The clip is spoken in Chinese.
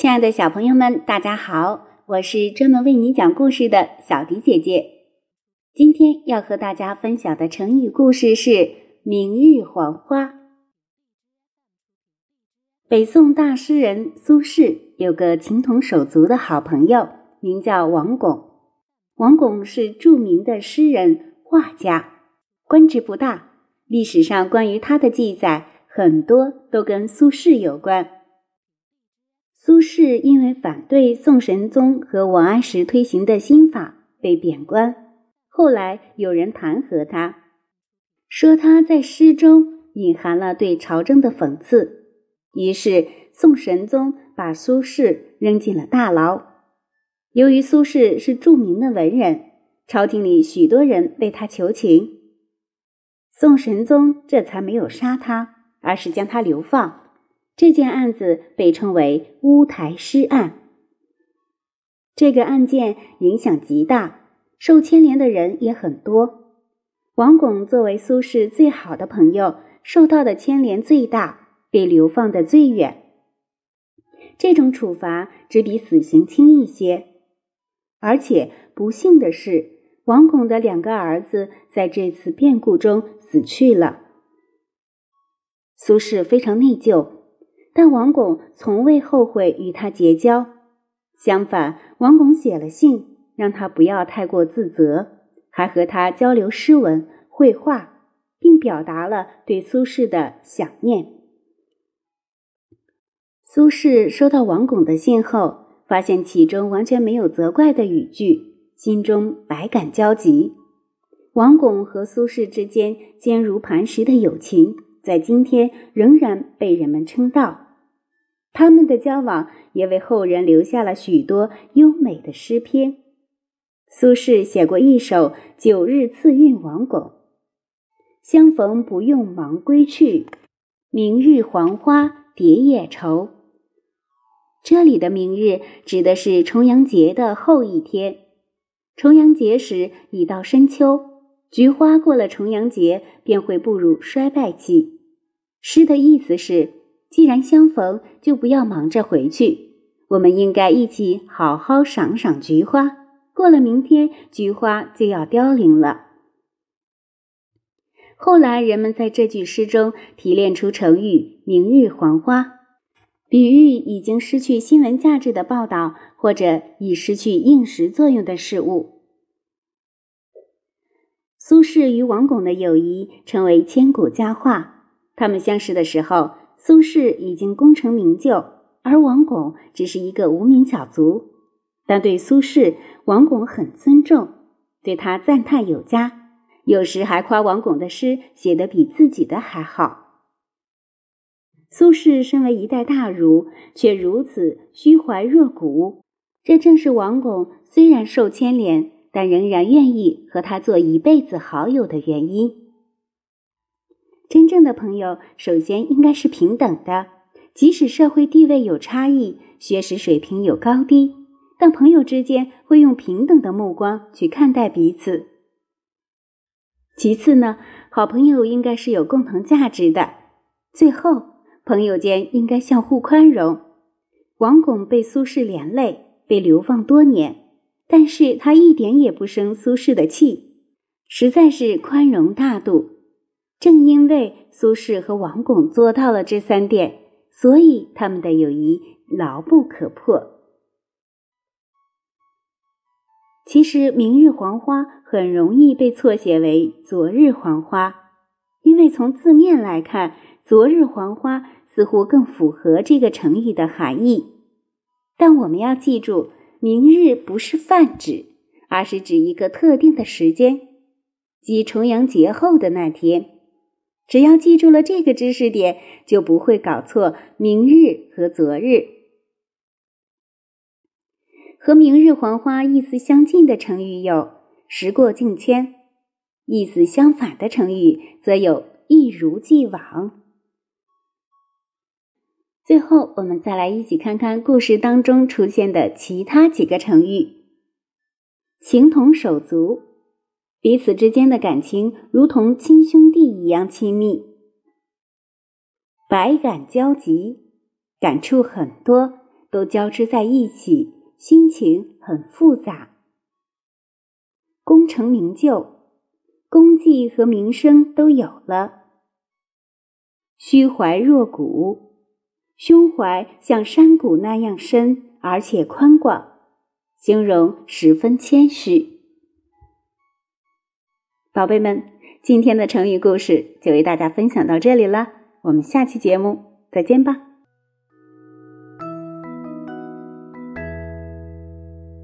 亲爱的小朋友们，大家好！我是专门为你讲故事的小迪姐姐。今天要和大家分享的成语故事是“明日黄花”。北宋大诗人苏轼有个情同手足的好朋友，名叫王巩。王巩是著名的诗人、画家，官职不大。历史上关于他的记载很多都跟苏轼有关。苏轼因为反对宋神宗和王安石推行的新法被贬官，后来有人弹劾他，说他在诗中隐含了对朝政的讽刺，于是宋神宗把苏轼扔进了大牢。由于苏轼是著名的文人，朝廷里许多人为他求情，宋神宗这才没有杀他，而是将他流放。这件案子被称为乌台诗案。这个案件影响极大，受牵连的人也很多。王巩作为苏轼最好的朋友，受到的牵连最大，被流放的最远。这种处罚只比死刑轻一些。而且不幸的是，王巩的两个儿子在这次变故中死去了。苏轼非常内疚。但王巩从未后悔与他结交，相反，王巩写了信，让他不要太过自责，还和他交流诗文、绘画，并表达了对苏轼的想念。苏轼收到王巩的信后，发现其中完全没有责怪的语句，心中百感交集。王巩和苏轼之间坚如磐石的友情。在今天仍然被人们称道，他们的交往也为后人留下了许多优美的诗篇。苏轼写过一首《九日赐韵王巩》：“相逢不用忙归去，明日黄花蝶也愁。”这里的“明日”指的是重阳节的后一天。重阳节时已到深秋。菊花过了重阳节便会步入衰败期。诗的意思是，既然相逢，就不要忙着回去，我们应该一起好好赏赏菊花。过了明天，菊花就要凋零了。后来，人们在这句诗中提炼出成语“明日黄花”，比喻已经失去新闻价值的报道，或者已失去应时作用的事物。苏轼与王巩的友谊成为千古佳话。他们相识的时候，苏轼已经功成名就，而王巩只是一个无名小卒。但对苏轼，王巩很尊重，对他赞叹有加，有时还夸王巩的诗写得比自己的还好。苏轼身为一代大儒，却如此虚怀若谷，这正是王巩虽然受牵连。但仍然愿意和他做一辈子好友的原因。正的朋友，首先应该是平等的，即使社会地位有差异，学识水平有高低，但朋友之间会用平等的目光去看待彼此。其次呢，好朋友应该是有共同价值的。最后，朋友间应该相互宽容。王巩被苏轼连累，被流放多年。但是他一点也不生苏轼的气，实在是宽容大度。正因为苏轼和王巩做到了这三点，所以他们的友谊牢不可破。其实“明日黄花”很容易被错写为“昨日黄花”，因为从字面来看，“昨日黄花”似乎更符合这个成语的含义。但我们要记住。明日不是泛指，而是指一个特定的时间，即重阳节后的那天。只要记住了这个知识点，就不会搞错明日和昨日。和“明日黄花”意思相近的成语有“时过境迁”，意思相反的成语则有“一如既往”。最后，我们再来一起看看故事当中出现的其他几个成语：情同手足，彼此之间的感情如同亲兄弟一样亲密；百感交集，感触很多，都交织在一起，心情很复杂。功成名就，功绩和名声都有了。虚怀若谷，胸怀像山谷那样深而且宽广，形容十分谦虚。宝贝们，今天的成语故事就为大家分享到这里了，我们下期节目再见吧。